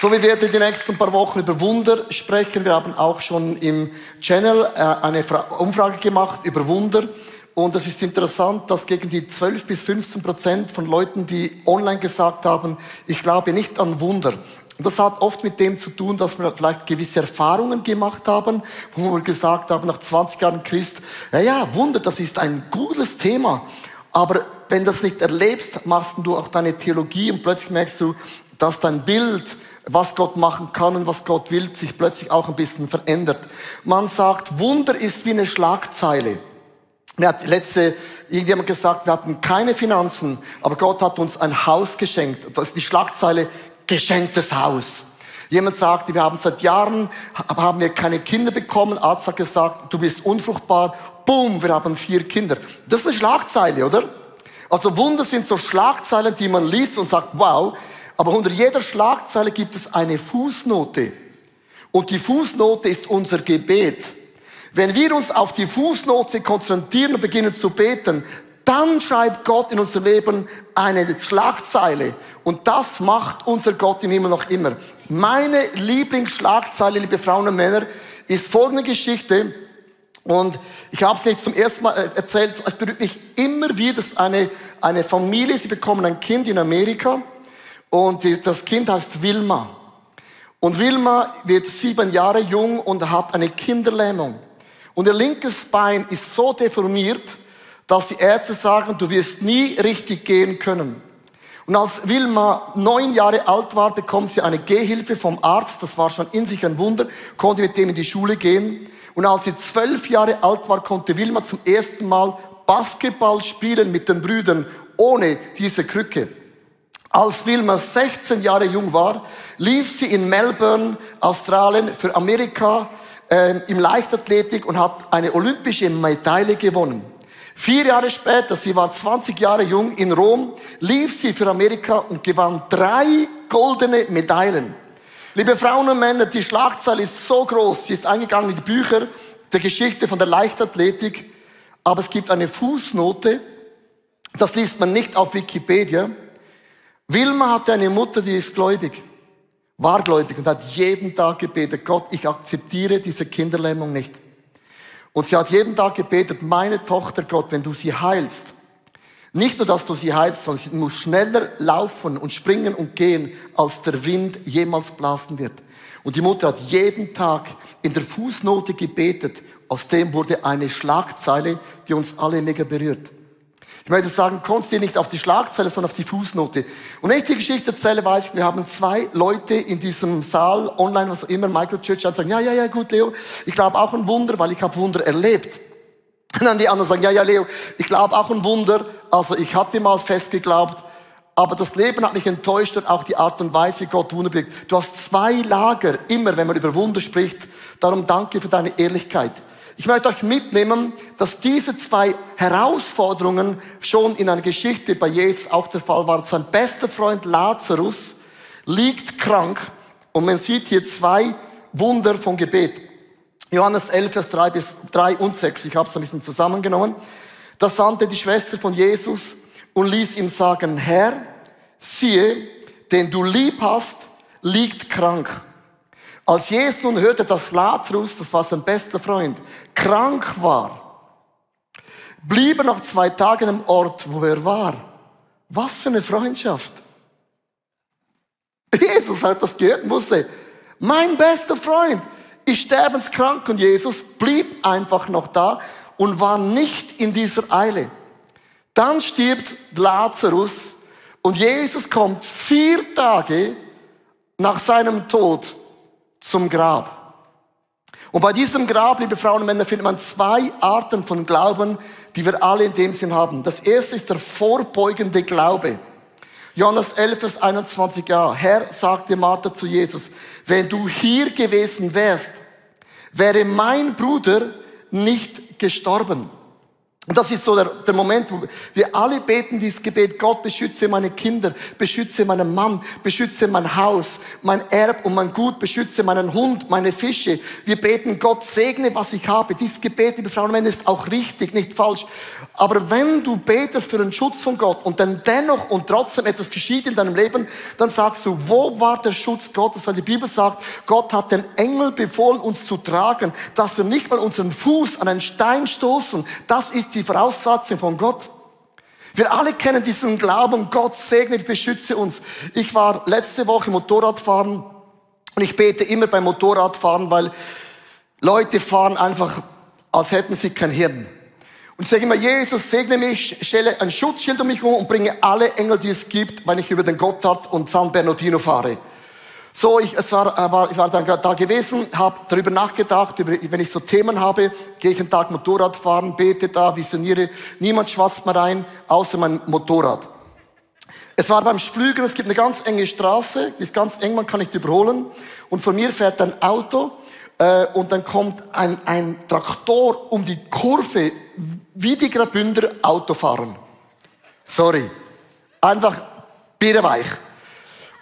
So, wir werden die nächsten paar Wochen über Wunder sprechen. Wir haben auch schon im Channel äh, eine Umfrage gemacht über Wunder. Und es ist interessant, dass gegen die 12 bis 15 Prozent von Leuten, die online gesagt haben, ich glaube nicht an Wunder. Und das hat oft mit dem zu tun, dass wir vielleicht gewisse Erfahrungen gemacht haben, wo wir gesagt haben, nach 20 Jahren Christ, ja, ja, Wunder, das ist ein gutes Thema. Aber wenn du das nicht erlebst, machst du auch deine Theologie und plötzlich merkst du, dass dein Bild, was Gott machen kann und was Gott will, sich plötzlich auch ein bisschen verändert. Man sagt, Wunder ist wie eine Schlagzeile. Mir hat letzte irgendjemand gesagt, wir hatten keine Finanzen, aber Gott hat uns ein Haus geschenkt. Das ist die Schlagzeile, geschenktes Haus. Jemand sagte, wir haben seit Jahren, haben wir keine Kinder bekommen. Arzt hat gesagt, du bist unfruchtbar. Boom, wir haben vier Kinder. Das ist eine Schlagzeile, oder? Also Wunder sind so Schlagzeilen, die man liest und sagt, wow. Aber unter jeder Schlagzeile gibt es eine Fußnote. Und die Fußnote ist unser Gebet. Wenn wir uns auf die Fußnote konzentrieren und beginnen zu beten, dann schreibt Gott in unser Leben eine Schlagzeile. Und das macht unser Gott im Himmel noch immer. Meine Lieblingsschlagzeile, liebe Frauen und Männer, ist folgende Geschichte. Und ich habe es nicht zum ersten Mal äh, erzählt, es berührt mich immer wieder, dass eine, eine Familie, sie bekommen ein Kind in Amerika und das Kind heißt Wilma. Und Wilma wird sieben Jahre jung und hat eine Kinderlähmung. Und ihr linkes Bein ist so deformiert, dass die Ärzte sagen, du wirst nie richtig gehen können. Und als Wilma neun Jahre alt war, bekommt sie eine Gehhilfe vom Arzt. Das war schon in sich ein Wunder. Konnte mit dem in die Schule gehen. Und als sie zwölf Jahre alt war, konnte Wilma zum ersten Mal Basketball spielen mit den Brüdern ohne diese Krücke. Als Wilma 16 Jahre jung war, lief sie in Melbourne, Australien, für Amerika äh, im Leichtathletik und hat eine olympische Medaille gewonnen. Vier Jahre später, sie war 20 Jahre jung, in Rom, lief sie für Amerika und gewann drei goldene Medaillen. Liebe Frauen und Männer, die Schlagzeile ist so groß, sie ist eingegangen in die Bücher der Geschichte von der Leichtathletik, aber es gibt eine Fußnote, das liest man nicht auf Wikipedia. Wilma hatte eine Mutter, die ist gläubig war gläubig und hat jeden Tag gebetet, Gott, ich akzeptiere diese Kinderlähmung nicht. Und sie hat jeden Tag gebetet, meine Tochter Gott, wenn du sie heilst, nicht nur, dass du sie heilst, sondern sie muss schneller laufen und springen und gehen, als der Wind jemals blasen wird. Und die Mutter hat jeden Tag in der Fußnote gebetet. Aus dem wurde eine Schlagzeile, die uns alle mega berührt. Ich möchte sagen, konzentriere nicht auf die Schlagzeile, sondern auf die Fußnote. Und wenn ich die Geschichte erzähle, weiß ich, wir haben zwei Leute in diesem Saal, online, was auch immer, Microchurch, die sagen, ja, ja, ja, gut, Leo, ich glaube auch ein Wunder, weil ich habe Wunder erlebt. Und dann die anderen sagen, ja, ja, Leo, ich glaube auch ein Wunder, also ich hatte mal fest geglaubt, aber das Leben hat mich enttäuscht und auch die Art und Weise, wie Gott Wunder bewirkt. Du hast zwei Lager, immer wenn man über Wunder spricht. Darum danke für deine Ehrlichkeit. Ich möchte euch mitnehmen, dass diese zwei Herausforderungen schon in einer Geschichte bei Jesus auch der Fall waren. Sein bester Freund Lazarus liegt krank und man sieht hier zwei Wunder von Gebet. Johannes 11, Vers 3 bis 3 und 6. Ich habe es ein bisschen zusammengenommen. Da sandte die Schwester von Jesus und ließ ihm sagen, Herr, siehe, den du lieb hast, liegt krank. Als Jesus nun hörte, dass Lazarus, das war sein bester Freund, krank war, blieb er noch zwei Tage am Ort, wo er war. Was für eine Freundschaft. Jesus hat das gehört und wusste, mein bester Freund ist sterbenskrank und Jesus blieb einfach noch da und war nicht in dieser Eile. Dann stirbt Lazarus und Jesus kommt vier Tage nach seinem Tod zum Grab. Und bei diesem Grab, liebe Frauen und Männer, findet man zwei Arten von Glauben, die wir alle in dem Sinn haben. Das erste ist der vorbeugende Glaube. Johannes 11, Vers 21, ja, Herr, sagte Martha zu Jesus, wenn du hier gewesen wärst, wäre mein Bruder nicht gestorben. Und das ist so der, der Moment, wo wir alle beten dieses Gebet, Gott beschütze meine Kinder, beschütze meinen Mann, beschütze mein Haus, mein Erb und mein Gut, beschütze meinen Hund, meine Fische. Wir beten, Gott segne, was ich habe. Dieses Gebet, liebe Frauen und Männer, ist auch richtig, nicht falsch. Aber wenn du betest für den Schutz von Gott und dann dennoch und trotzdem etwas geschieht in deinem Leben, dann sagst du, wo war der Schutz Gottes? Weil die Bibel sagt, Gott hat den Engel befohlen, uns zu tragen, dass wir nicht mal unseren Fuß an einen Stein stoßen. Das ist die Voraussetzung von Gott. Wir alle kennen diesen Glauben, Gott segnet, beschütze uns. Ich war letzte Woche Motorradfahren und ich bete immer beim Motorradfahren, weil Leute fahren einfach, als hätten sie kein Hirn. Und ich sage immer, Jesus, segne mich, stelle ein Schutzschild um mich herum und bringe alle Engel, die es gibt, wenn ich über den Gotthard und San Bernardino fahre. So, ich, es war, äh, war, ich war dann da gewesen, habe darüber nachgedacht, über, wenn ich so Themen habe, gehe ich einen Tag Motorrad fahren, bete da, visioniere. Niemand schwatzt mir rein, außer mein Motorrad. Es war beim Splügen, es gibt eine ganz enge Straße, die ist ganz eng, man kann nicht überholen. Und von mir fährt ein Auto äh, und dann kommt ein, ein Traktor um die Kurve wie die Grabünder Auto fahren. Sorry. Einfach birrenweich.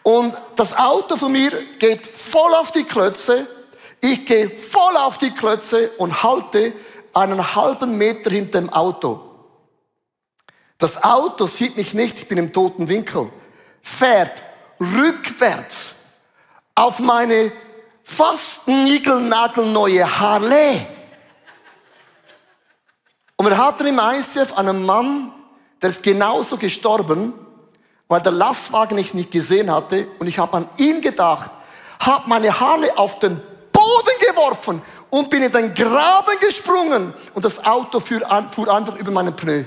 Und das Auto von mir geht voll auf die Klötze. Ich gehe voll auf die Klötze und halte einen halben Meter hinter dem Auto. Das Auto sieht mich nicht, ich bin im toten Winkel. Fährt rückwärts auf meine fast niegelnagelneue Harley. Und wir hatten im ICF einen Mann, der ist genauso gestorben, weil der Lastwagen ich nicht gesehen hatte. Und ich habe an ihn gedacht, habe meine Haare auf den Boden geworfen und bin in den Graben gesprungen. Und das Auto fuhr, an, fuhr einfach über meinen Pneu.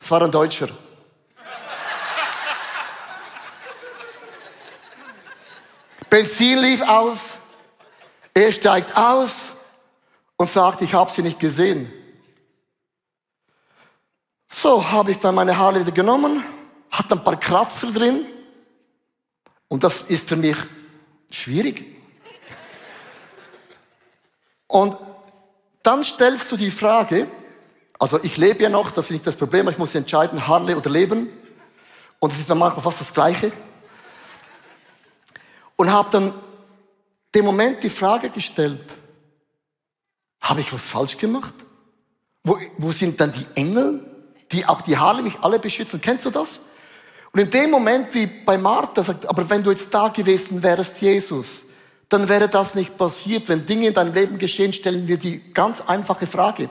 Es war ein Deutscher. Benzin lief aus. Er steigt aus und sagt, ich habe sie nicht gesehen. So habe ich dann meine Haare wieder genommen, hat ein paar Kratzer drin und das ist für mich schwierig. Und dann stellst du die Frage, also ich lebe ja noch, das ist nicht das Problem, ich muss entscheiden, Harley oder Leben. Und es ist dann manchmal fast das Gleiche. Und habe dann dem Moment die Frage gestellt, habe ich was falsch gemacht? Wo, wo sind dann die Engel? die auch die Haare mich alle beschützen. Kennst du das? Und in dem Moment, wie bei Martha sagt, aber wenn du jetzt da gewesen wärst, Jesus, dann wäre das nicht passiert. Wenn Dinge in deinem Leben geschehen, stellen wir die ganz einfache Frage.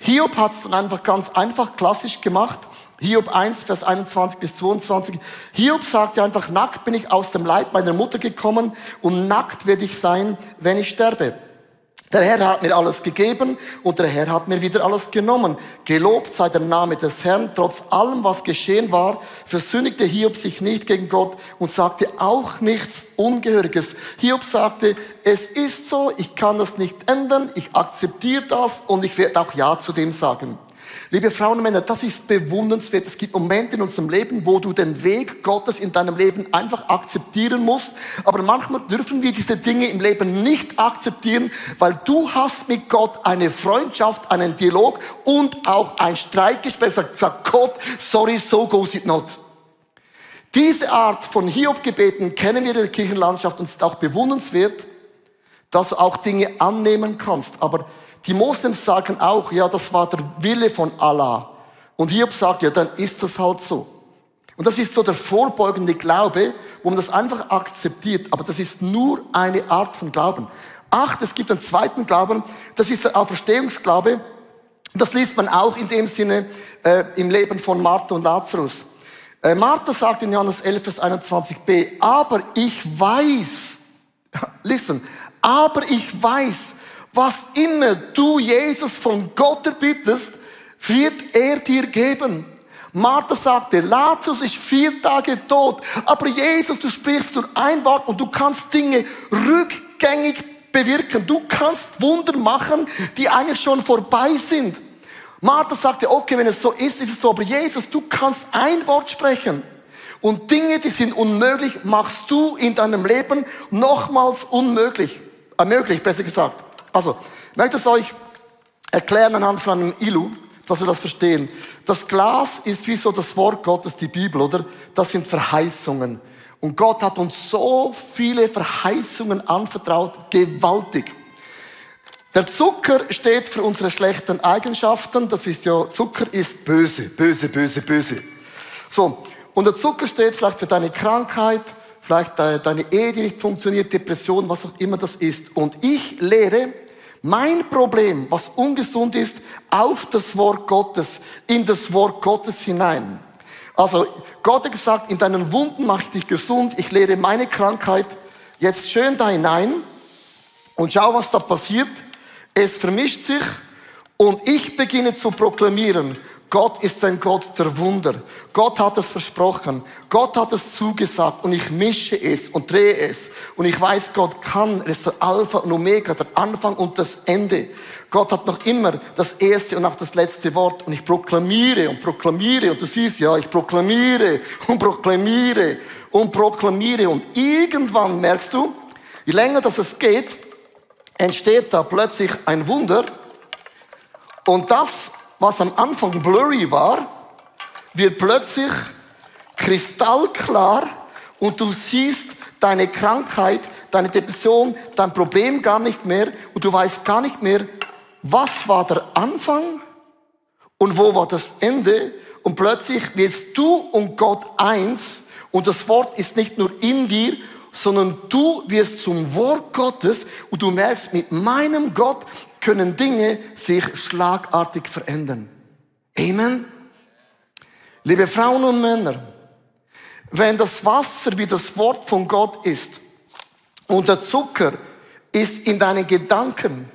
Hiob hat es dann einfach ganz einfach, klassisch gemacht. Hiob 1, Vers 21 bis 22. Hiob sagte einfach, nackt bin ich aus dem Leib meiner Mutter gekommen und nackt werde ich sein, wenn ich sterbe. Der Herr hat mir alles gegeben und der Herr hat mir wieder alles genommen. Gelobt sei der Name des Herrn. Trotz allem, was geschehen war, versündigte Hiob sich nicht gegen Gott und sagte auch nichts Ungehöriges. Hiob sagte, es ist so, ich kann das nicht ändern, ich akzeptiere das und ich werde auch Ja zu dem sagen. Liebe Frauen und Männer, das ist bewundernswert. Es gibt Momente in unserem Leben, wo du den Weg Gottes in deinem Leben einfach akzeptieren musst. Aber manchmal dürfen wir diese Dinge im Leben nicht akzeptieren, weil du hast mit Gott eine Freundschaft, einen Dialog und auch ein Streitgespräch. Sagt, sagt Gott, sorry, so goes it not. Diese Art von Hiob-Gebeten kennen wir in der Kirchenlandschaft und es ist auch bewundernswert, dass du auch Dinge annehmen kannst. Aber die Moslems sagen auch, ja, das war der Wille von Allah. Und Hiob sagt, ja, dann ist das halt so. Und das ist so der vorbeugende Glaube, wo man das einfach akzeptiert. Aber das ist nur eine Art von Glauben. Acht, es gibt einen zweiten Glauben, das ist der Auferstehungsglaube. Das liest man auch in dem Sinne äh, im Leben von Martha und Lazarus. Äh, Martha sagt in Johannes 11, Vers 21b, aber ich weiß, listen, aber ich weiß, was immer du Jesus von Gott erbittest, wird er dir geben. Martha sagte, Lazarus ist vier Tage tot, aber Jesus, du sprichst nur ein Wort und du kannst Dinge rückgängig bewirken. Du kannst Wunder machen, die eigentlich schon vorbei sind. Martha sagte, okay, wenn es so ist, ist es so, aber Jesus, du kannst ein Wort sprechen. Und Dinge, die sind unmöglich, machst du in deinem Leben nochmals unmöglich. Äh, möglich, besser gesagt. Also, ich möchte es euch erklären anhand von einem Ilu. dass wir das verstehen. Das Glas ist wie so das Wort Gottes, die Bibel, oder? Das sind Verheißungen. Und Gott hat uns so viele Verheißungen anvertraut, gewaltig. Der Zucker steht für unsere schlechten Eigenschaften. Das ist ja, Zucker ist böse, böse, böse, böse. So. Und der Zucker steht vielleicht für deine Krankheit, vielleicht deine Ehe, die nicht funktioniert, Depression, was auch immer das ist. Und ich lehre mein Problem, was ungesund ist, auf das Wort Gottes, in das Wort Gottes hinein. Also Gott hat gesagt, in deinen Wunden mache ich dich gesund, ich lehre meine Krankheit jetzt schön da hinein und schau, was da passiert. Es vermischt sich und ich beginne zu proklamieren, Gott ist ein Gott der Wunder. Gott hat es versprochen. Gott hat es zugesagt und ich mische es und drehe es. Und ich weiß, Gott kann. Er ist der Alpha und Omega, der Anfang und das Ende. Gott hat noch immer das erste und auch das letzte Wort. Und ich proklamiere und proklamiere. Und du siehst ja, ich proklamiere und proklamiere und proklamiere. Und irgendwann merkst du, je länger das es geht, entsteht da plötzlich ein Wunder. Und das was am Anfang blurry war, wird plötzlich kristallklar und du siehst deine Krankheit, deine Depression, dein Problem gar nicht mehr und du weißt gar nicht mehr, was war der Anfang und wo war das Ende. Und plötzlich wirst du und Gott eins und das Wort ist nicht nur in dir, sondern du wirst zum Wort Gottes und du merkst, mit meinem Gott können Dinge sich schlagartig verändern. Amen. Liebe Frauen und Männer, wenn das Wasser wie das Wort von Gott ist und der Zucker ist in deinen Gedanken,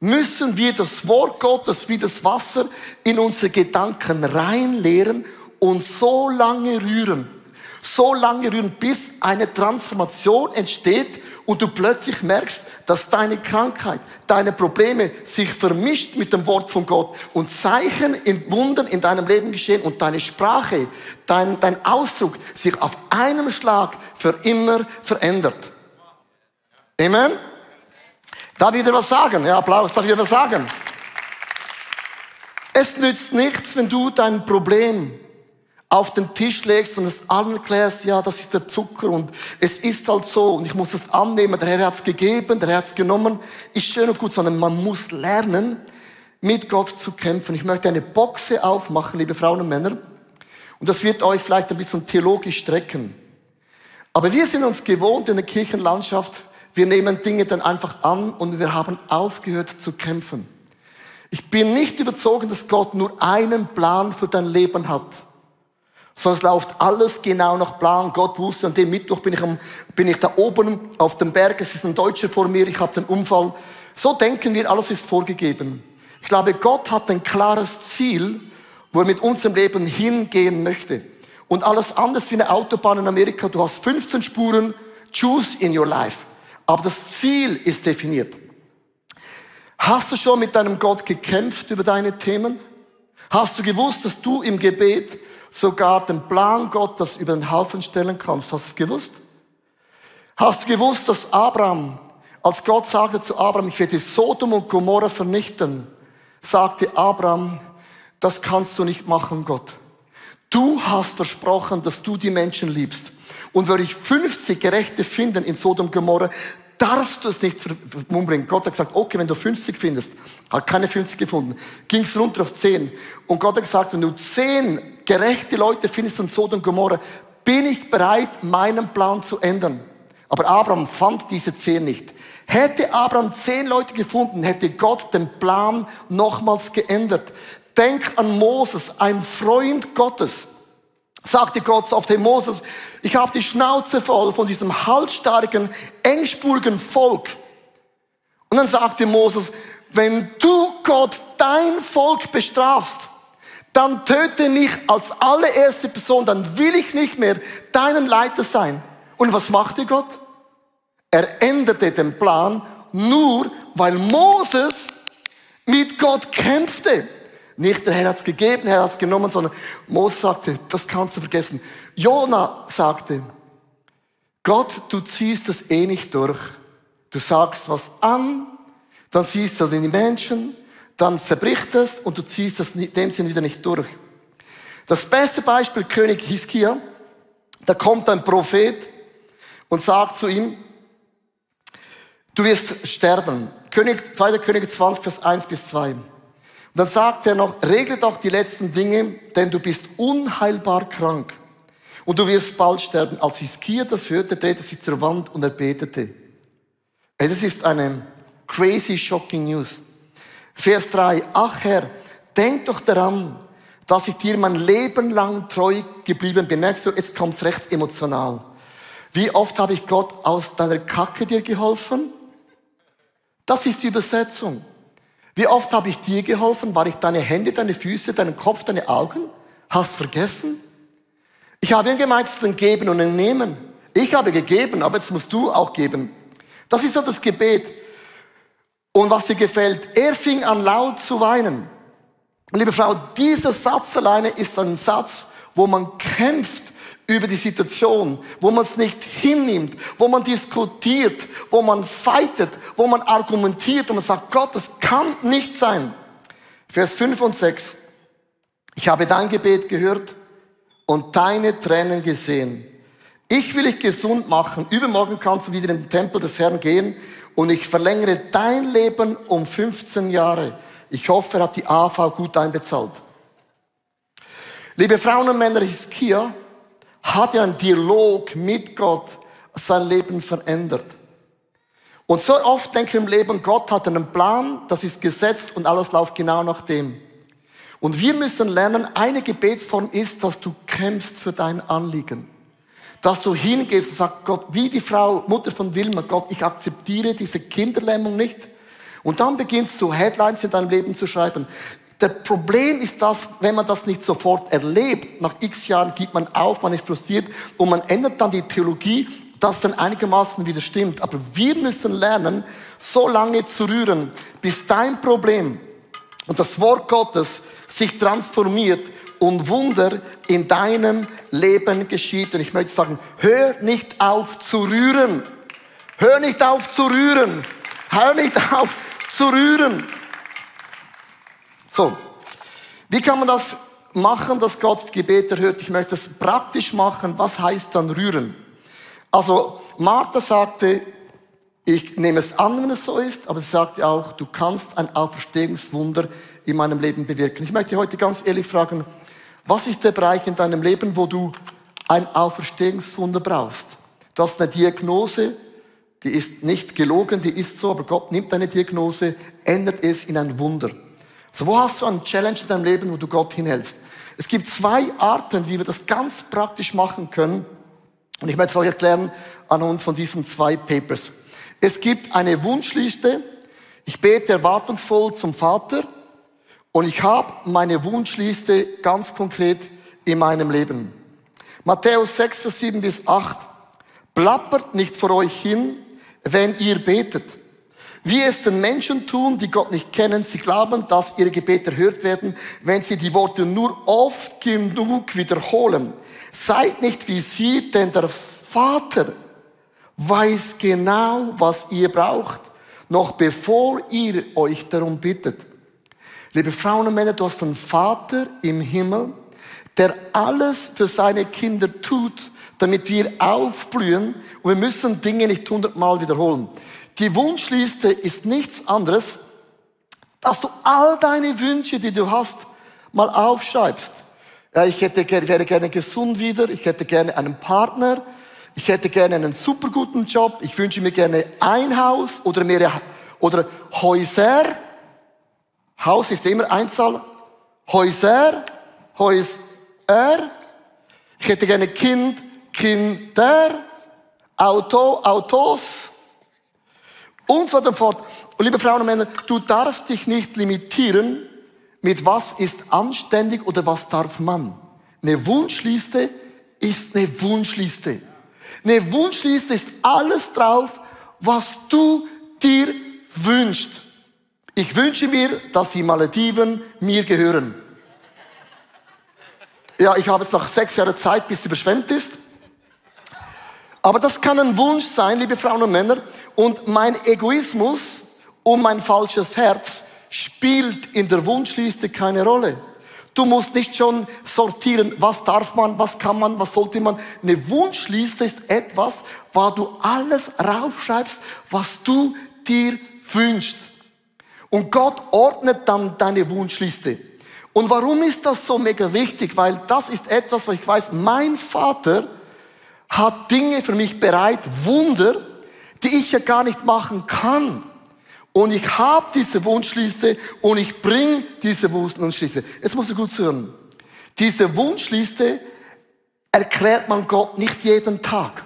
müssen wir das Wort Gottes wie das Wasser in unsere Gedanken reinleeren und so lange rühren, so lange rühren, bis eine Transformation entsteht und du plötzlich merkst, dass deine Krankheit, deine Probleme sich vermischt mit dem Wort von Gott und Zeichen in Wundern in deinem Leben geschehen und deine Sprache, dein, dein Ausdruck sich auf einem Schlag für immer verändert. Amen? Darf ich dir was sagen? Ja, Applaus, darf ich dir was sagen? Es nützt nichts, wenn du dein Problem auf den Tisch legst und es allen erklärst, ja, das ist der Zucker und es ist halt so und ich muss es annehmen, der Herr hat es gegeben, der Herr hat es genommen, ist schön und gut, sondern man muss lernen, mit Gott zu kämpfen. Ich möchte eine Boxe aufmachen, liebe Frauen und Männer, und das wird euch vielleicht ein bisschen theologisch strecken. Aber wir sind uns gewohnt in der Kirchenlandschaft, wir nehmen Dinge dann einfach an und wir haben aufgehört zu kämpfen. Ich bin nicht überzogen, dass Gott nur einen Plan für dein Leben hat. Sonst läuft alles genau nach Plan. Gott wusste, an dem Mittwoch bin ich, am, bin ich da oben auf dem Berg. Es ist ein Deutscher vor mir. Ich habe den Unfall. So denken wir, alles ist vorgegeben. Ich glaube, Gott hat ein klares Ziel, wo er mit unserem Leben hingehen möchte. Und alles anders wie eine Autobahn in Amerika. Du hast 15 Spuren. Choose in your life. Aber das Ziel ist definiert. Hast du schon mit deinem Gott gekämpft über deine Themen? Hast du gewusst, dass du im Gebet sogar den Plan Gottes über den Haufen stellen kannst. Hast du es gewusst? Hast du gewusst, dass Abraham, als Gott sagte zu Abraham, ich werde Sodom und Gomorra vernichten, sagte Abraham, das kannst du nicht machen, Gott. Du hast versprochen, dass du die Menschen liebst. Und würde ich 50 Gerechte finden in Sodom und Gomorra, darfst du es nicht umbringen. Gott hat gesagt, okay, wenn du 50 findest, hat keine 50 gefunden, ging es runter auf 10. Und Gott hat gesagt, wenn du 10 gerechte Leute findest in Sodom und Gomorra, bin ich bereit, meinen Plan zu ändern. Aber Abraham fand diese 10 nicht. Hätte Abraham 10 Leute gefunden, hätte Gott den Plan nochmals geändert. Denk an Moses, ein Freund Gottes sagte Gott auf dem Moses, ich habe die Schnauze voll von diesem halsstarrigen, engspurigen Volk. Und dann sagte Moses, wenn du Gott dein Volk bestrafst, dann töte mich als allererste Person, dann will ich nicht mehr deinen Leiter sein. Und was machte Gott? Er änderte den Plan nur, weil Moses mit Gott kämpfte. Nicht der Herr hat es gegeben, der Herr hat es genommen, sondern Moses sagte, das kannst du vergessen. Jona sagte, Gott, du ziehst das eh nicht durch. Du sagst was an, dann siehst du das in die Menschen, dann zerbricht es und du ziehst es in dem Sinn wieder nicht durch. Das beste Beispiel, König Hiskia, da kommt ein Prophet und sagt zu ihm, du wirst sterben. König, 2. König 20, Vers 1 bis 2. Und dann sagt er noch, regle doch die letzten Dinge, denn du bist unheilbar krank. Und du wirst bald sterben. Als Hiskia das hörte, drehte sich zur Wand und er betete. Hey, das ist eine crazy, shocking News. Vers 3. Ach Herr, denk doch daran, dass ich dir mein Leben lang treu geblieben bin. Merkst du, jetzt kommt's recht emotional. Wie oft habe ich Gott aus deiner Kacke dir geholfen? Das ist die Übersetzung. Wie oft habe ich dir geholfen? War ich deine Hände, deine Füße, deinen Kopf, deine Augen? Hast vergessen? Ich habe ihn gemeint, es ist ein Geben und ein Nehmen. Ich habe gegeben, aber jetzt musst du auch geben. Das ist so das Gebet. Und was dir gefällt, er fing an laut zu weinen. Liebe Frau, dieser Satz alleine ist ein Satz, wo man kämpft über die Situation, wo man es nicht hinnimmt, wo man diskutiert, wo man fightet, wo man argumentiert und man sagt, Gott, das kann nicht sein. Vers 5 und 6. Ich habe dein Gebet gehört und deine Tränen gesehen. Ich will dich gesund machen. Übermorgen kannst du wieder in den Tempel des Herrn gehen und ich verlängere dein Leben um 15 Jahre. Ich hoffe, er hat die AV gut einbezahlt. Liebe Frauen und Männer, Hiskia hat ja einen Dialog mit Gott sein Leben verändert. Und so oft denke ich im Leben, Gott hat einen Plan, das ist gesetzt und alles läuft genau nach dem. Und wir müssen lernen, eine Gebetsform ist, dass du kämpfst für dein Anliegen. Dass du hingehst und sagst, Gott, wie die Frau, Mutter von Wilma, Gott, ich akzeptiere diese Kinderlähmung nicht. Und dann beginnst du Headlines in deinem Leben zu schreiben. Der Problem ist das, wenn man das nicht sofort erlebt, nach x Jahren gibt man auf, man ist frustriert und man ändert dann die Theologie, das dann einigermaßen wieder stimmt. Aber wir müssen lernen, so lange zu rühren, bis dein Problem und das Wort Gottes sich transformiert und Wunder in deinem Leben geschieht. Und ich möchte sagen, hör nicht auf zu rühren. Hör nicht auf zu rühren. Hör nicht auf zu rühren. So, wie kann man das machen, dass Gott Gebet erhört? Ich möchte das praktisch machen. Was heißt dann rühren? Also, Martha sagte, ich nehme es an, wenn es so ist, aber sie sagte auch, du kannst ein Auferstehungswunder in meinem Leben bewirken. Ich möchte heute ganz ehrlich fragen, was ist der Bereich in deinem Leben, wo du ein Auferstehungswunder brauchst? Du hast eine Diagnose, die ist nicht gelogen, die ist so, aber Gott nimmt deine Diagnose, ändert es in ein Wunder. So, wo hast du einen Challenge in deinem Leben, wo du Gott hinhältst? Es gibt zwei Arten, wie wir das ganz praktisch machen können. Und ich möchte es euch erklären anhand von diesen zwei Papers. Es gibt eine Wunschliste. Ich bete erwartungsvoll zum Vater und ich habe meine Wunschliste ganz konkret in meinem Leben. Matthäus 6, Vers 7 bis 8. Plappert nicht vor euch hin, wenn ihr betet. Wie es den Menschen tun, die Gott nicht kennen, sie glauben, dass ihre Gebete erhört werden, wenn sie die Worte nur oft genug wiederholen. Seid nicht wie sie, denn der Vater weiß genau, was ihr braucht, noch bevor ihr euch darum bittet. Liebe Frauen und Männer, du hast einen Vater im Himmel, der alles für seine Kinder tut, damit wir aufblühen und wir müssen Dinge nicht hundertmal wiederholen. Die Wunschliste ist nichts anderes, dass du all deine Wünsche, die du hast, mal aufschreibst. Ja, ich hätte, wäre gerne gesund wieder, ich hätte gerne einen Partner, ich hätte gerne einen super guten Job, ich wünsche mir gerne ein Haus oder mehrere oder Häuser. Haus ist immer Einzahl. Häuser, Häuser. Ich hätte gerne Kind, Kinder, Auto, Autos und so fort. Und liebe Frauen und Männer, du darfst dich nicht limitieren mit was ist anständig oder was darf man. Eine Wunschliste ist eine Wunschliste. Eine Wunschliste ist alles drauf, was du dir wünschst. Ich wünsche mir, dass die Malediven mir gehören. Ja, ich habe jetzt noch sechs Jahre Zeit, bis es überschwemmt ist. Aber das kann ein Wunsch sein, liebe Frauen und Männer. Und mein Egoismus und mein falsches Herz spielt in der Wunschliste keine Rolle. Du musst nicht schon sortieren, was darf man, was kann man, was sollte man. Eine Wunschliste ist etwas, wo du alles raufschreibst, was du dir wünschst. Und Gott ordnet dann deine Wunschliste. Und warum ist das so mega wichtig? Weil das ist etwas, was ich weiß, mein Vater hat Dinge für mich bereit, Wunder, die ich ja gar nicht machen kann. Und ich habe diese Wunschliste und ich bringe diese Wunschliste. Jetzt musst du gut hören. Diese Wunschliste erklärt man Gott nicht jeden Tag.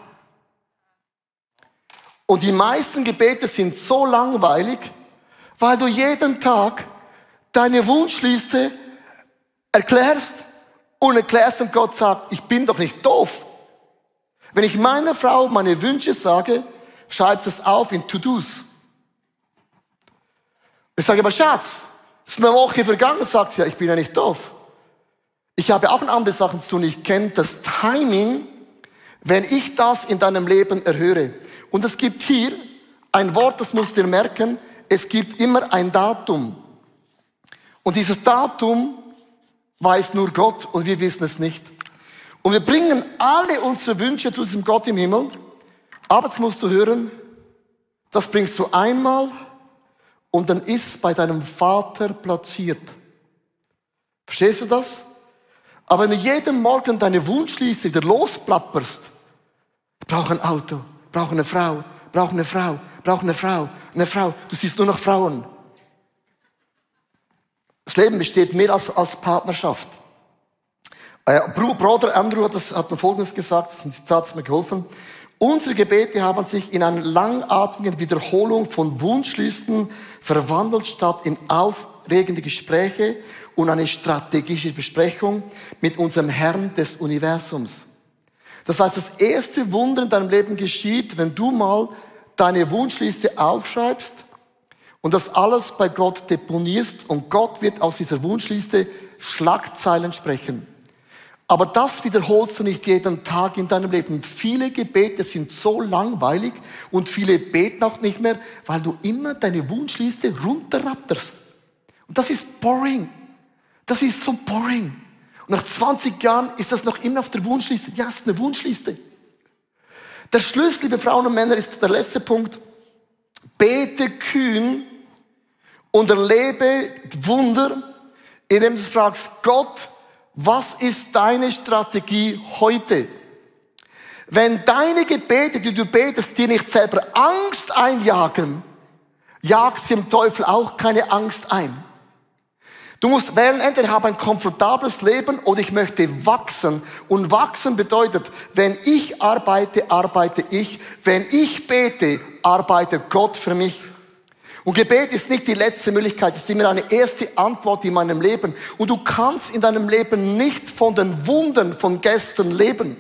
Und die meisten Gebete sind so langweilig, weil du jeden Tag deine Wunschliste erklärst und erklärst und Gott sagt, ich bin doch nicht doof. Wenn ich meiner Frau meine Wünsche sage, schreibt es auf in To-Dos. Ich sage aber, Schatz, es ist eine Woche vergangen, sagt sie, ja, ich bin ja nicht doof. Ich habe auch andere Sachen zu tun. Ich kenne das Timing, wenn ich das in deinem Leben erhöre. Und es gibt hier ein Wort, das musst du dir merken, es gibt immer ein Datum. Und dieses Datum weiß nur Gott und wir wissen es nicht. Und wir bringen alle unsere Wünsche zu diesem Gott im Himmel. Aber jetzt musst du hören, das bringst du einmal und dann ist es bei deinem Vater platziert. Verstehst du das? Aber wenn du jeden Morgen deine Wunschliste wieder losplapperst, brauche ein Auto, brauche eine Frau, brauche eine Frau, ich brauche eine Frau, eine Frau, du siehst nur noch Frauen. Das Leben besteht mehr als, als Partnerschaft. Äh, Bruder Andrew hat, das, hat mir Folgendes gesagt, das Zitat hat mir geholfen. Unsere Gebete haben sich in einer langatmigen Wiederholung von Wunschlisten verwandelt, statt in aufregende Gespräche und eine strategische Besprechung mit unserem Herrn des Universums. Das heißt, das erste Wunder in deinem Leben geschieht, wenn du mal deine Wunschliste aufschreibst und das alles bei Gott deponierst und Gott wird aus dieser Wunschliste Schlagzeilen sprechen. Aber das wiederholst du nicht jeden Tag in deinem Leben. Viele Gebete sind so langweilig und viele beten auch nicht mehr, weil du immer deine Wunschliste runterrapterst. Und das ist boring. Das ist so boring. Und nach 20 Jahren ist das noch immer auf der Wunschliste. Ja, es ist eine Wunschliste. Der Schlüssel, liebe Frauen und Männer, ist der letzte Punkt. Bete kühn und erlebe Wunder, indem du fragst, Gott, was ist deine Strategie heute? Wenn deine Gebete, die du betest, dir nicht selber Angst einjagen, jagt sie dem Teufel auch keine Angst ein. Du musst wählen, entweder ich habe ein komfortables Leben oder ich möchte wachsen. Und wachsen bedeutet, wenn ich arbeite, arbeite ich. Wenn ich bete, arbeitet Gott für mich. Und Gebet ist nicht die letzte Möglichkeit, es ist immer eine erste Antwort in meinem Leben. Und du kannst in deinem Leben nicht von den Wundern von gestern leben.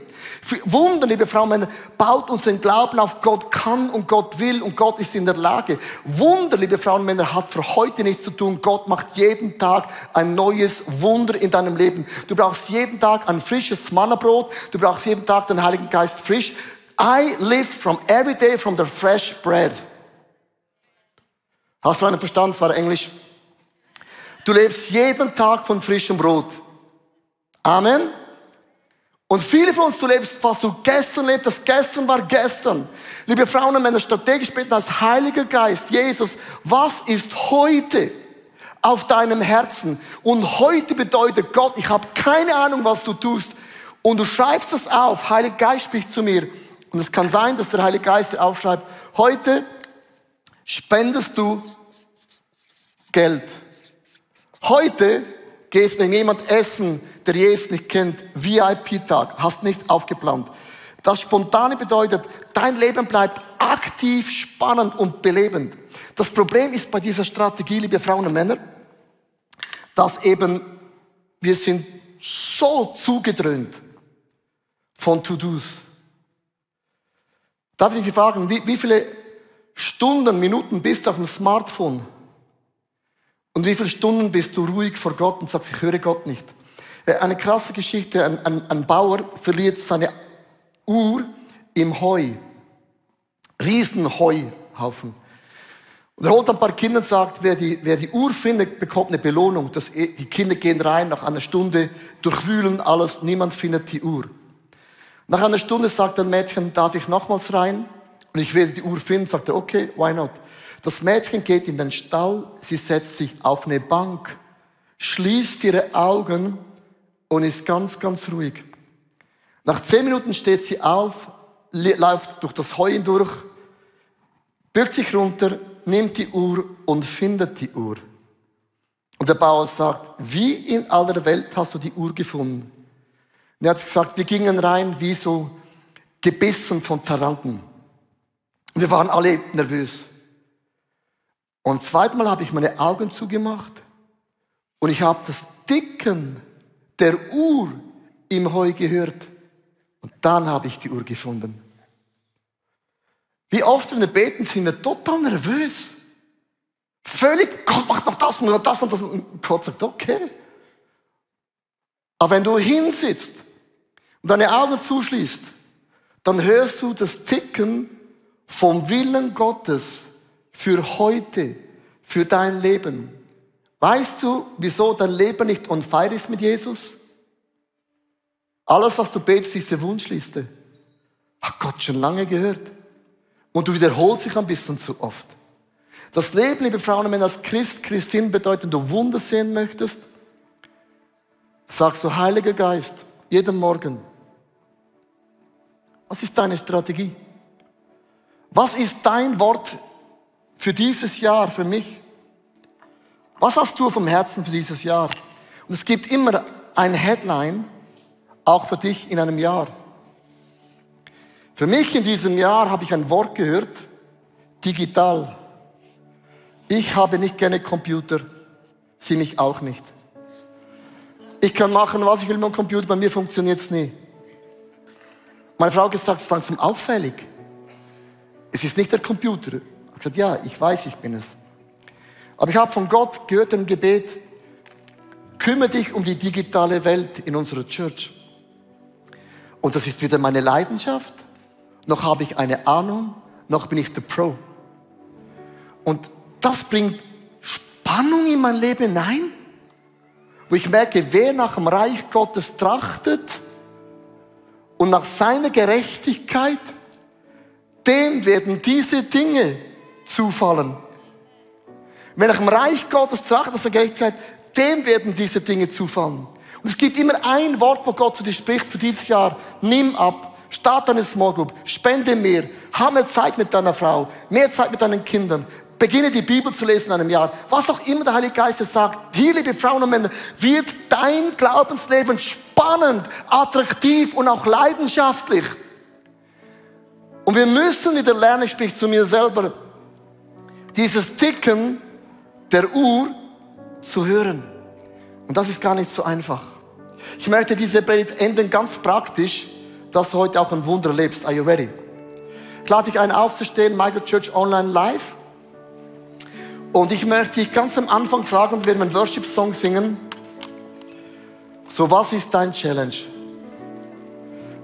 Wunder, liebe Frauen, Männer, baut unseren Glauben auf Gott kann und Gott will und Gott ist in der Lage. Wunder, liebe Frauen und Männer, hat für heute nichts zu tun. Gott macht jeden Tag ein neues Wunder in deinem Leben. Du brauchst jeden Tag ein frisches Mannabrot. Du brauchst jeden Tag den Heiligen Geist frisch. I live from every day from the fresh bread. Hast du einen Verstand? Das war Englisch. Du lebst jeden Tag von frischem Brot. Amen. Und viele von uns, du lebst, was du gestern lebst, das gestern war gestern. Liebe Frauen und Männer, strategisch beten als Heiliger Geist, Jesus, was ist heute auf deinem Herzen? Und heute bedeutet Gott, ich habe keine Ahnung, was du tust. Und du schreibst das auf, Heiliger Geist spricht zu mir. Und es kann sein, dass der Heilige Geist aufschreibt, heute spendest du Geld. Heute gehst mit jemand essen, der Jesus nicht kennt, VIP-Tag, hast nicht aufgeplant. Das Spontane bedeutet, dein Leben bleibt aktiv, spannend und belebend. Das Problem ist bei dieser Strategie, liebe Frauen und Männer, dass eben wir sind so zugedröhnt von To-Dos. Darf ich Sie fragen, wie, wie viele Stunden, Minuten bist du auf dem Smartphone? Und wie viele Stunden bist du ruhig vor Gott und sagst, ich höre Gott nicht? Äh, eine krasse Geschichte, ein, ein, ein Bauer verliert seine Uhr im Heu. Riesenheuhaufen. Und er holt ein paar Kinder und sagt, wer die, wer die Uhr findet, bekommt eine Belohnung. Das, die Kinder gehen rein, nach einer Stunde durchwühlen alles, niemand findet die Uhr. Nach einer Stunde sagt ein Mädchen, darf ich nochmals rein? Und ich werde die Uhr finden, sagt er, okay, why not? Das Mädchen geht in den Stall, sie setzt sich auf eine Bank, schließt ihre Augen und ist ganz, ganz ruhig. Nach zehn Minuten steht sie auf, läuft durch das Heu hindurch, bückt sich runter, nimmt die Uhr und findet die Uhr. Und der Bauer sagt, wie in aller Welt hast du die Uhr gefunden? Und er hat gesagt, wir gingen rein wie so gebissen von Taranten. Wir waren alle nervös. Und zweimal habe ich meine Augen zugemacht und ich habe das Dicken der Uhr im Heu gehört. Und dann habe ich die Uhr gefunden. Wie oft, wenn wir beten, sind wir total nervös. Völlig, Gott macht noch das und das und das. Und Gott sagt, okay. Aber wenn du hinsitzt und deine Augen zuschließt, dann hörst du das Ticken vom Willen Gottes für heute, für dein Leben. Weißt du, wieso dein Leben nicht on fire ist mit Jesus? Alles, was du betest, ist diese Wunschliste. Hat Gott schon lange gehört. Und du wiederholst dich ein bisschen zu oft. Das Leben, liebe Frauen und Männer, als Christ, Christin bedeutet, wenn du Wunder sehen möchtest, sagst du, Heiliger Geist, jeden Morgen, was ist deine Strategie? Was ist dein Wort für dieses Jahr, für mich? Was hast du vom Herzen für dieses Jahr? Und es gibt immer ein Headline, auch für dich in einem Jahr. Für mich in diesem Jahr habe ich ein Wort gehört, digital. Ich habe nicht gerne Computer, sie mich auch nicht. Ich kann machen, was ich will mit dem Computer, bei mir funktioniert es nie. Meine Frau hat gesagt, es ist langsam auffällig. Es ist nicht der Computer. Ich habe gesagt, ja, ich weiß, ich bin es. Aber ich habe von Gott gehört im Gebet, kümmere dich um die digitale Welt in unserer Church. Und das ist wieder meine Leidenschaft. Noch habe ich eine Ahnung, noch bin ich der Pro. Und das bringt Spannung in mein Leben hinein, wo ich merke, wer nach dem Reich Gottes trachtet, und nach seiner Gerechtigkeit, dem werden diese Dinge zufallen. Wenn nach dem Reich Gottes trachtet, nach der Gerechtigkeit, dem werden diese Dinge zufallen. Und es gibt immer ein Wort, wo Gott zu dir spricht für dieses Jahr. Nimm ab, start eine Small Group, spende mehr, hab mehr Zeit mit deiner Frau, mehr Zeit mit deinen Kindern, beginne die Bibel zu lesen in einem Jahr. Was auch immer der Heilige Geist sagt, hier, liebe Frauen und Männer, wird dein Glaubensleben spannend, attraktiv und auch leidenschaftlich. Und wir müssen wieder lernen, ich sprich zu mir selber, dieses Ticken der Uhr zu hören. Und das ist gar nicht so einfach. Ich möchte diese Predigt enden ganz praktisch, dass du heute auch ein Wunder lebst. Are you ready? Ich lade dich ein aufzustehen, Michael Church Online Live. Und ich möchte dich ganz am Anfang fragen, wir werden einen Worship-Song singen. So, was ist dein Challenge?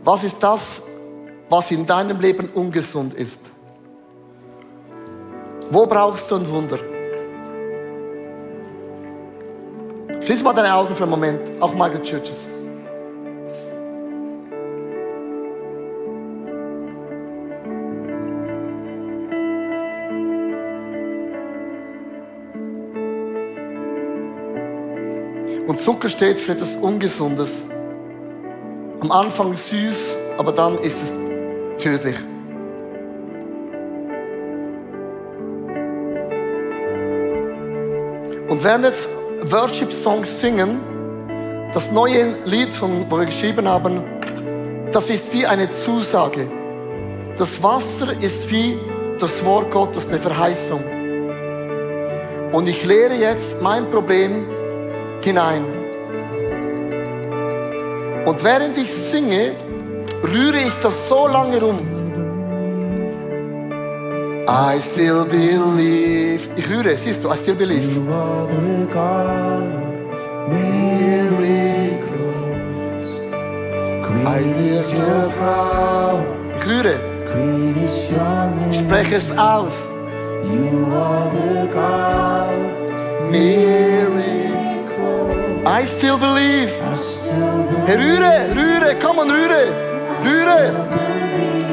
Was ist das, was in deinem Leben ungesund ist? Wo brauchst du ein Wunder? Schließ mal deine Augen für einen Moment, auch Margaret Churches. Und Zucker steht für etwas Ungesundes. Am Anfang süß, aber dann ist es tödlich. Und wenn wir jetzt Worship-Songs singen, das neue Lied, von, wo wir geschrieben haben, das ist wie eine Zusage. Das Wasser ist wie das Wort Gottes, eine Verheißung. Und ich lehre jetzt mein Problem hinein. Und während ich singe, rühre ich das so lange rum. I still believe. Ich rühre, siehst du, I still believe. You are the God miracles. Great is your power. Ich rühre. Ich spreche es aus. You are the God miracles. I still believe. Hey, rühre, rühre, komm und rühre, rühre.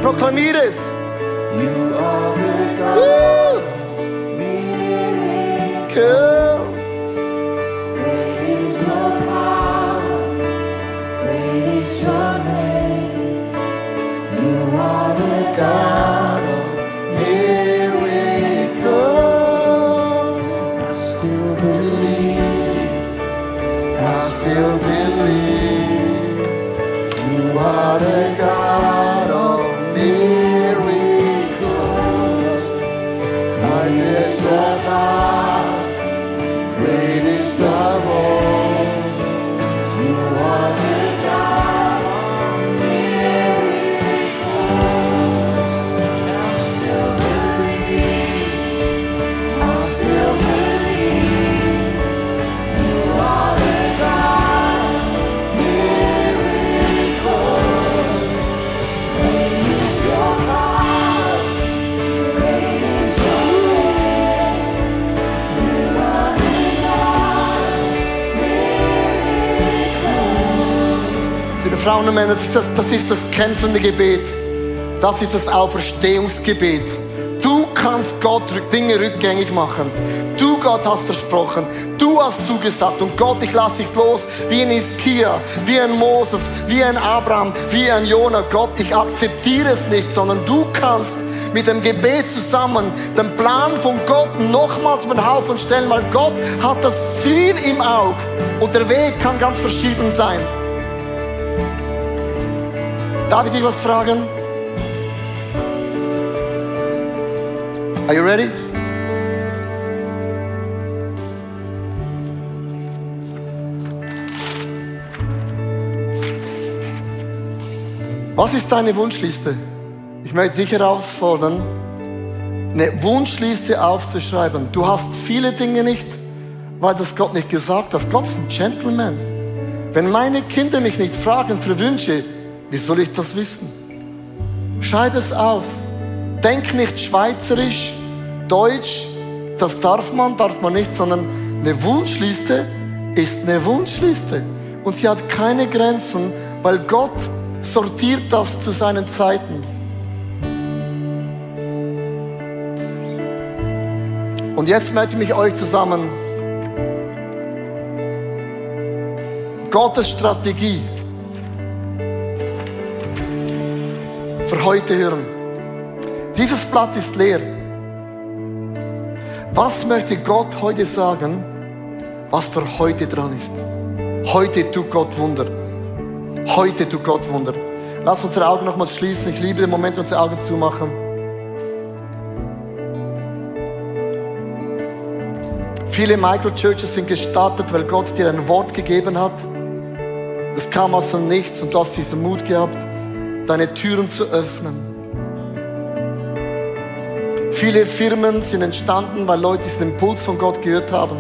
Proklamier es. You are the Woo! miracle. Das ist das, das ist das kämpfende Gebet. Das ist das Auferstehungsgebet. Du kannst Gott Dinge rückgängig machen. Du, Gott, hast versprochen. Du hast zugesagt. Und Gott, ich lasse dich los wie ein Iskia, wie ein Moses, wie ein Abraham, wie ein Jona. Gott, ich akzeptiere es nicht, sondern du kannst mit dem Gebet zusammen den Plan von Gott nochmals über den Haufen stellen, weil Gott hat das Ziel im Auge. Und der Weg kann ganz verschieden sein. Darf ich dich was fragen? Are you ready? Was ist deine Wunschliste? Ich möchte dich herausfordern, eine Wunschliste aufzuschreiben. Du hast viele Dinge nicht, weil das Gott nicht gesagt hat. Gott ist ein Gentleman. Wenn meine Kinder mich nicht fragen für Wünsche, wie soll ich das wissen? Schreib es auf. Denk nicht schweizerisch, deutsch, das darf man, darf man nicht, sondern eine Wunschliste ist eine Wunschliste. Und sie hat keine Grenzen, weil Gott sortiert das zu seinen Zeiten. Und jetzt möchte ich mich euch zusammen Gottes Strategie für heute hören. Dieses Blatt ist leer. Was möchte Gott heute sagen, was für heute dran ist? Heute tut Gott Wunder. Heute tut Gott Wunder. Lass unsere Augen nochmals schließen. Ich liebe den Moment, unsere Augen zumachen. Viele Microchurches sind gestartet, weil Gott dir ein Wort gegeben hat. Es kam aus dem Nichts und du hast diesen Mut gehabt, deine Türen zu öffnen. Viele Firmen sind entstanden, weil Leute diesen Impuls von Gott gehört haben.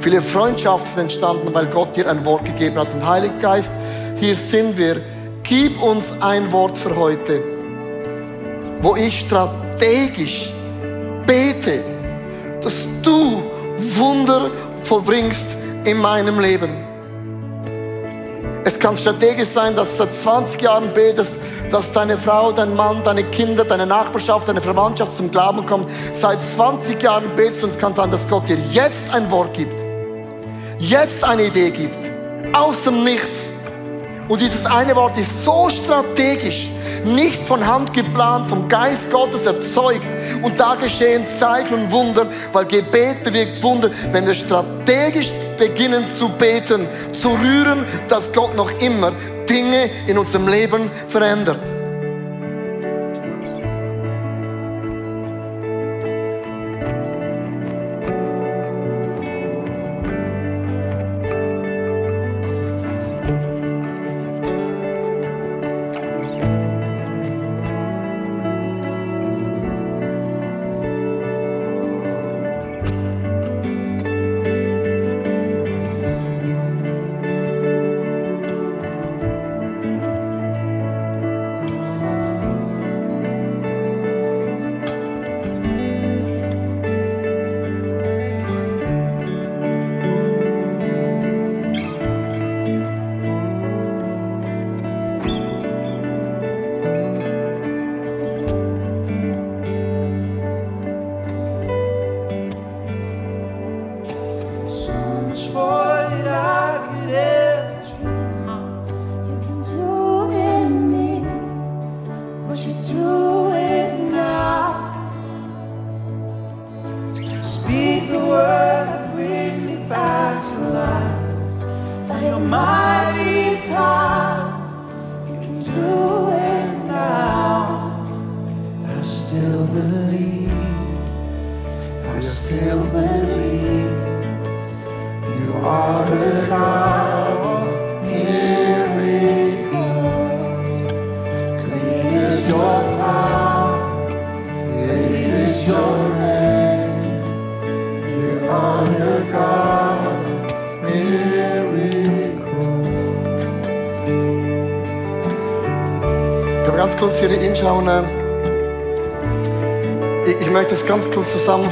Viele Freundschaften sind entstanden, weil Gott dir ein Wort gegeben hat. Und Heiliger Geist, hier sind wir. Gib uns ein Wort für heute, wo ich strategisch bete, dass du Wunder vollbringst in meinem Leben. Es kann strategisch sein, dass du seit 20 Jahren betest, dass deine Frau, dein Mann, deine Kinder, deine Nachbarschaft, deine Verwandtschaft zum Glauben kommt. Seit 20 Jahren betest du und es kann sein, dass Gott dir jetzt ein Wort gibt, jetzt eine Idee gibt, aus dem Nichts. Und dieses eine Wort ist so strategisch, nicht von Hand geplant, vom Geist Gottes erzeugt. Und da geschehen Zeichen und Wunder, weil Gebet bewirkt Wunder, wenn wir strategisch beginnen zu beten, zu rühren, dass Gott noch immer Dinge in unserem Leben verändert.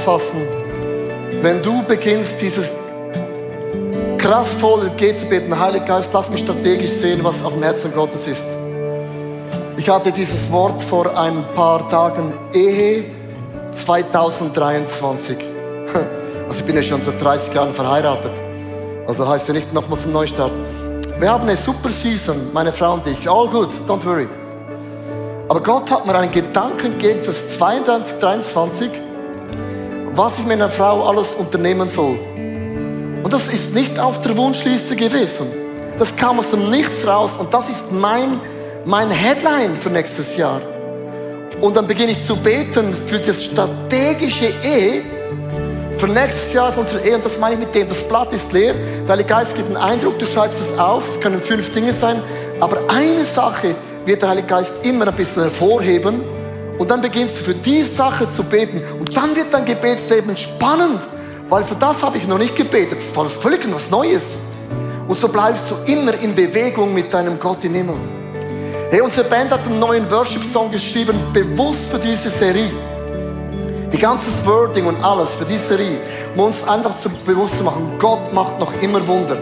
Zusammenfassen. Wenn du beginnst, dieses zu beten, Heiliger Geist, lass mich strategisch sehen, was auf dem Herzen Gottes ist. Ich hatte dieses Wort vor ein paar Tagen, Ehe 2023. Also ich bin ja schon seit 30 Jahren verheiratet. Also heißt ja nicht nochmals ein Neustart. Wir haben eine super Season, meine Frau und ich. All good, don't worry. Aber Gott hat mir einen Gedanken gegeben fürs 22, 23, was ich mit einer Frau alles unternehmen soll. Und das ist nicht auf der Wunschliste gewesen. Das kam aus dem Nichts raus und das ist mein, mein Headline für nächstes Jahr. Und dann beginne ich zu beten für das strategische Ehe, für nächstes Jahr für unsere Ehe. Und das meine ich mit dem, das Blatt ist leer. Der Heilige Geist gibt einen Eindruck, du schreibst es auf. Es können fünf Dinge sein. Aber eine Sache wird der Heilige Geist immer ein bisschen hervorheben. Und dann beginnst du für die Sache zu beten. Und dann wird dein Gebetsleben spannend. Weil für das habe ich noch nicht gebetet. Das war völlig was Neues. Und so bleibst du immer in Bewegung mit deinem Gott im Himmel. Hey, unsere Band hat einen neuen Worship-Song geschrieben, bewusst für diese Serie. Die ganze Wording und alles für diese Serie, um uns einfach zu bewusst zu machen, Gott macht noch immer Wunder.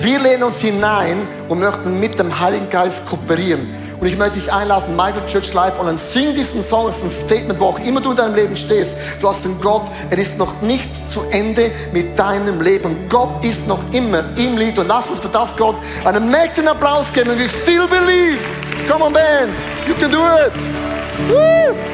Wir lehnen uns hinein und möchten mit dem Heiligen Geist kooperieren. Und ich möchte dich einladen, Michael Church Live und sing diesen Song als ein Statement, wo auch immer du in deinem Leben stehst. Du hast einen Gott, er ist noch nicht zu Ende mit deinem Leben. Gott ist noch immer im Lied und lass uns für das Gott einen mächtigen Applaus geben. We still believe. Come on, band. You can do it. Woo!